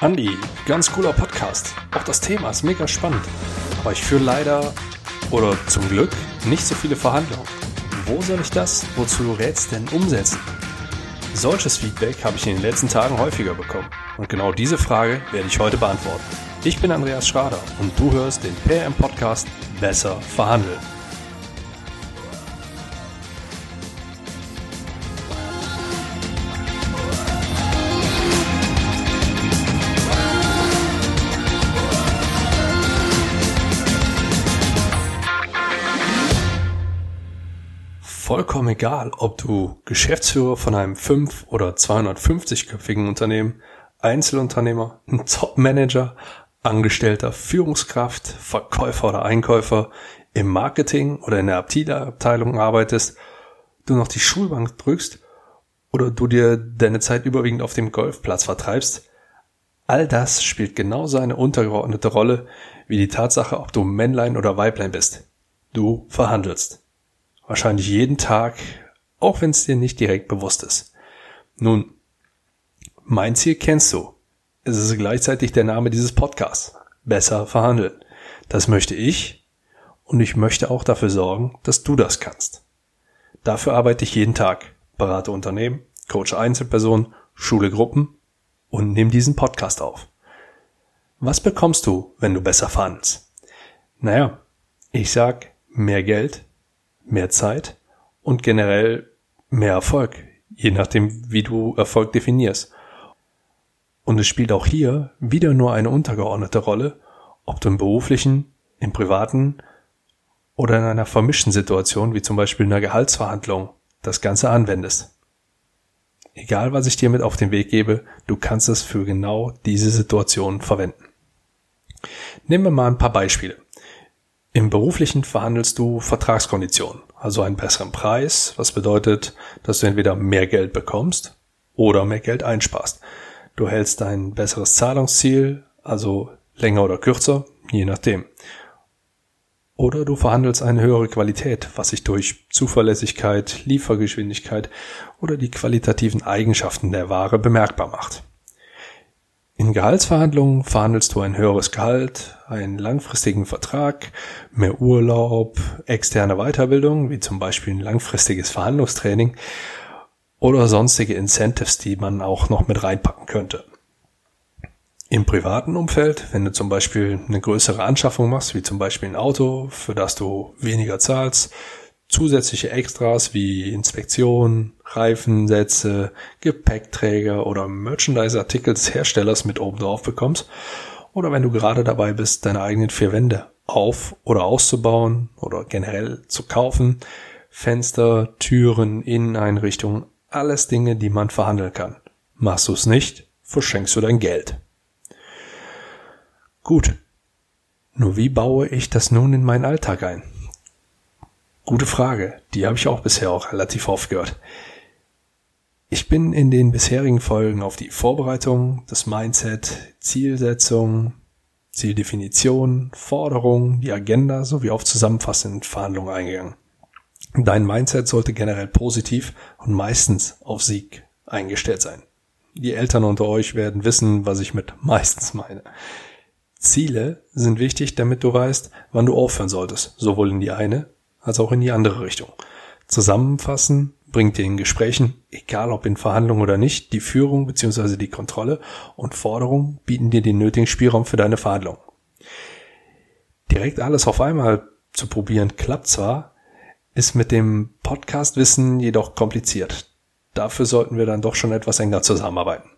Andi, ganz cooler Podcast. Auch das Thema ist mega spannend. Aber ich führe leider, oder zum Glück, nicht so viele Verhandlungen. Wo soll ich das, wozu du rätst, denn umsetzen? Solches Feedback habe ich in den letzten Tagen häufiger bekommen. Und genau diese Frage werde ich heute beantworten. Ich bin Andreas Schrader und du hörst den PM Podcast Besser verhandeln. Vollkommen egal, ob du Geschäftsführer von einem 5 oder 250-köpfigen Unternehmen, Einzelunternehmer, ein Top-Manager, Angestellter, Führungskraft, Verkäufer oder Einkäufer, im Marketing oder in der Abteilung arbeitest, du noch die Schulbank drückst oder du dir deine Zeit überwiegend auf dem Golfplatz vertreibst, all das spielt genauso eine untergeordnete Rolle wie die Tatsache, ob du Männlein oder Weiblein bist. Du verhandelst. Wahrscheinlich jeden Tag, auch wenn es dir nicht direkt bewusst ist. Nun, mein Ziel kennst du. Es ist gleichzeitig der Name dieses Podcasts. Besser verhandeln. Das möchte ich und ich möchte auch dafür sorgen, dass du das kannst. Dafür arbeite ich jeden Tag, berate Unternehmen, coache Einzelpersonen, schule Gruppen und nehme diesen Podcast auf. Was bekommst du, wenn du besser verhandelst? Naja, ich sag mehr Geld, mehr Zeit und generell mehr Erfolg, je nachdem, wie du Erfolg definierst. Und es spielt auch hier wieder nur eine untergeordnete Rolle, ob du im beruflichen, im privaten oder in einer vermischten Situation, wie zum Beispiel in einer Gehaltsverhandlung, das Ganze anwendest. Egal, was ich dir mit auf den Weg gebe, du kannst es für genau diese Situation verwenden. Nehmen wir mal ein paar Beispiele. Im beruflichen verhandelst du Vertragskonditionen, also einen besseren Preis, was bedeutet, dass du entweder mehr Geld bekommst oder mehr Geld einsparst. Du hältst ein besseres Zahlungsziel, also länger oder kürzer, je nachdem. Oder du verhandelst eine höhere Qualität, was sich durch Zuverlässigkeit, Liefergeschwindigkeit oder die qualitativen Eigenschaften der Ware bemerkbar macht. In Gehaltsverhandlungen verhandelst du ein höheres Gehalt, einen langfristigen Vertrag, mehr Urlaub, externe Weiterbildung, wie zum Beispiel ein langfristiges Verhandlungstraining oder sonstige Incentives, die man auch noch mit reinpacken könnte. Im privaten Umfeld, wenn du zum Beispiel eine größere Anschaffung machst, wie zum Beispiel ein Auto, für das du weniger zahlst, zusätzliche Extras wie Inspektion, Reifensätze, Gepäckträger oder Merchandise-Artikel des Herstellers mit oben drauf bekommst. Oder wenn du gerade dabei bist, deine eigenen vier Wände auf- oder auszubauen oder generell zu kaufen. Fenster, Türen, Inneneinrichtungen, alles Dinge, die man verhandeln kann. Machst du es nicht, verschenkst du dein Geld. Gut. Nur wie baue ich das nun in meinen Alltag ein? Gute Frage. Die habe ich auch bisher auch relativ oft gehört. Ich bin in den bisherigen Folgen auf die Vorbereitung, das Mindset, Zielsetzung, Zieldefinition, Forderung, die Agenda sowie auf zusammenfassende Verhandlungen eingegangen. Dein Mindset sollte generell positiv und meistens auf Sieg eingestellt sein. Die Eltern unter euch werden wissen, was ich mit meistens meine. Ziele sind wichtig, damit du weißt, wann du aufhören solltest, sowohl in die eine als auch in die andere Richtung. Zusammenfassen bringt dir in Gesprächen, egal ob in Verhandlungen oder nicht, die Führung bzw. die Kontrolle und Forderungen bieten dir den nötigen Spielraum für deine Verhandlung. Direkt alles auf einmal zu probieren klappt zwar, ist mit dem Podcast-Wissen jedoch kompliziert. Dafür sollten wir dann doch schon etwas enger zusammenarbeiten.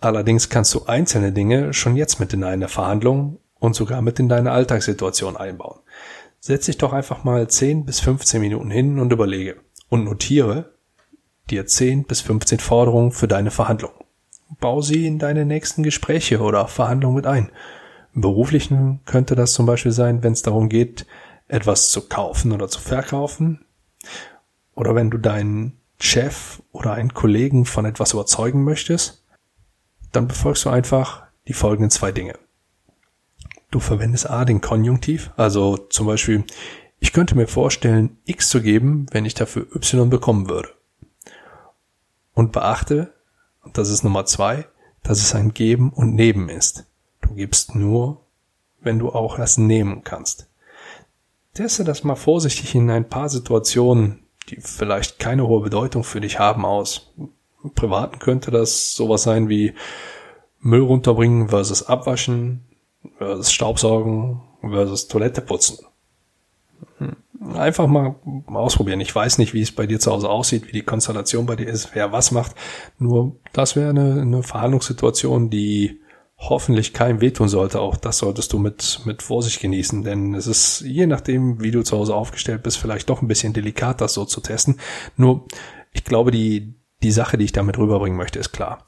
Allerdings kannst du einzelne Dinge schon jetzt mit in eine Verhandlung und sogar mit in deine Alltagssituation einbauen. Setz dich doch einfach mal 10 bis 15 Minuten hin und überlege und notiere dir 10 bis 15 Forderungen für deine Verhandlung. Bau sie in deine nächsten Gespräche oder Verhandlungen mit ein. Im beruflichen könnte das zum Beispiel sein, wenn es darum geht, etwas zu kaufen oder zu verkaufen. Oder wenn du deinen Chef oder einen Kollegen von etwas überzeugen möchtest, dann befolgst du einfach die folgenden zwei Dinge. Du verwendest A den Konjunktiv, also zum Beispiel, ich könnte mir vorstellen, X zu geben, wenn ich dafür Y bekommen würde. Und beachte, und das ist Nummer zwei, dass es ein Geben und Nehmen ist. Du gibst nur, wenn du auch erst nehmen kannst. Teste das mal vorsichtig in ein paar Situationen, die vielleicht keine hohe Bedeutung für dich haben, aus. Im Privaten könnte das sowas sein wie Müll runterbringen versus abwaschen versus Staubsaugen versus Toilette putzen. Hm. Einfach mal ausprobieren. Ich weiß nicht, wie es bei dir zu Hause aussieht, wie die Konstellation bei dir ist, wer was macht. Nur das wäre eine, eine Verhandlungssituation, die hoffentlich keinem wehtun sollte. Auch das solltest du mit, mit Vorsicht genießen, denn es ist je nachdem, wie du zu Hause aufgestellt bist, vielleicht doch ein bisschen delikat, das so zu testen. Nur, ich glaube, die, die Sache, die ich damit rüberbringen möchte, ist klar.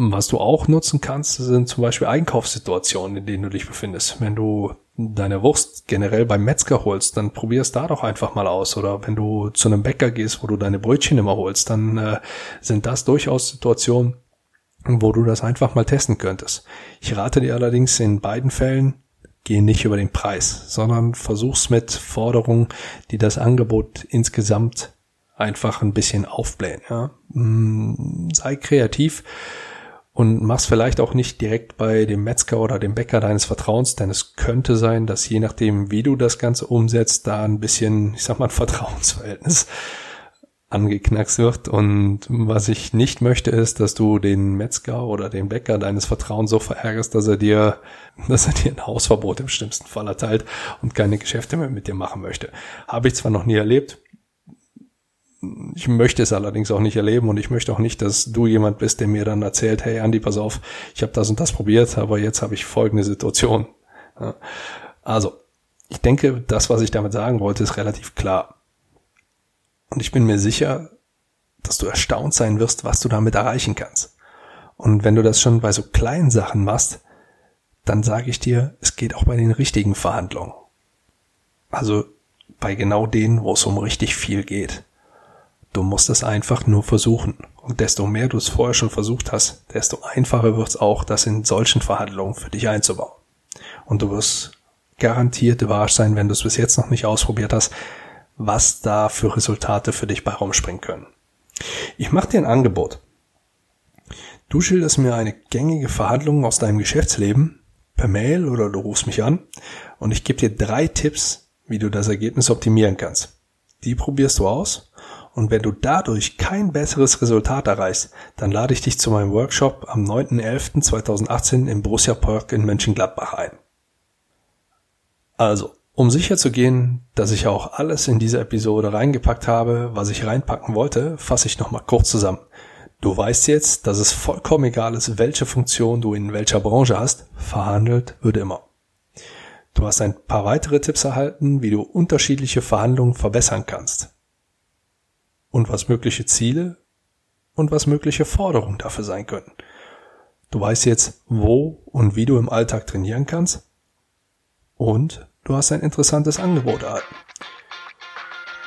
Was du auch nutzen kannst, sind zum Beispiel Einkaufssituationen, in denen du dich befindest. Wenn du deine Wurst generell beim Metzger holst, dann probier's da doch einfach mal aus. Oder wenn du zu einem Bäcker gehst, wo du deine Brötchen immer holst, dann äh, sind das durchaus Situationen, wo du das einfach mal testen könntest. Ich rate dir allerdings in beiden Fällen, geh nicht über den Preis, sondern versuch's mit Forderungen, die das Angebot insgesamt einfach ein bisschen aufblähen. Ja? Mm, sei kreativ und mach's vielleicht auch nicht direkt bei dem Metzger oder dem Bäcker deines Vertrauens, denn es könnte sein, dass je nachdem, wie du das Ganze umsetzt, da ein bisschen, ich sag mal, ein Vertrauensverhältnis angeknackst wird. Und was ich nicht möchte, ist, dass du den Metzger oder den Bäcker deines Vertrauens so verärgerst, dass er dir, dass er dir ein Hausverbot im schlimmsten Fall erteilt und keine Geschäfte mehr mit dir machen möchte. Habe ich zwar noch nie erlebt. Ich möchte es allerdings auch nicht erleben und ich möchte auch nicht, dass du jemand bist, der mir dann erzählt, hey Andi, pass auf, ich habe das und das probiert, aber jetzt habe ich folgende Situation. Also, ich denke, das, was ich damit sagen wollte, ist relativ klar. Und ich bin mir sicher, dass du erstaunt sein wirst, was du damit erreichen kannst. Und wenn du das schon bei so kleinen Sachen machst, dann sage ich dir, es geht auch bei den richtigen Verhandlungen. Also bei genau denen, wo es um richtig viel geht. Du musst es einfach nur versuchen. Und desto mehr du es vorher schon versucht hast, desto einfacher wird es auch, das in solchen Verhandlungen für dich einzubauen. Und du wirst garantiert überrascht sein, wenn du es bis jetzt noch nicht ausprobiert hast, was da für Resultate für dich bei rumspringen können. Ich mache dir ein Angebot. Du schilderst mir eine gängige Verhandlung aus deinem Geschäftsleben per Mail oder du rufst mich an und ich gebe dir drei Tipps, wie du das Ergebnis optimieren kannst. Die probierst du aus und wenn du dadurch kein besseres Resultat erreichst, dann lade ich dich zu meinem Workshop am 9.11.2018 im Borussia Park in Mönchengladbach ein. Also, um sicher zu gehen, dass ich auch alles in diese Episode reingepackt habe, was ich reinpacken wollte, fasse ich nochmal kurz zusammen. Du weißt jetzt, dass es vollkommen egal ist, welche Funktion du in welcher Branche hast, verhandelt wird immer. Du hast ein paar weitere Tipps erhalten, wie du unterschiedliche Verhandlungen verbessern kannst. Und was mögliche Ziele und was mögliche Forderungen dafür sein können. Du weißt jetzt, wo und wie du im Alltag trainieren kannst und du hast ein interessantes Angebot erhalten.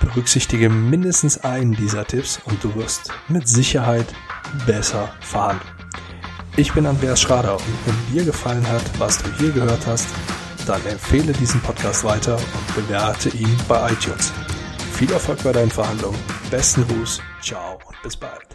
Berücksichtige mindestens einen dieser Tipps und du wirst mit Sicherheit besser fahren. Ich bin Andreas Schrader und wenn dir gefallen hat, was du hier gehört hast, dann empfehle diesen Podcast weiter und bewerte ihn bei iTunes. Viel Erfolg bei deinen Verhandlungen. Besten Gruß, ciao und bis bald.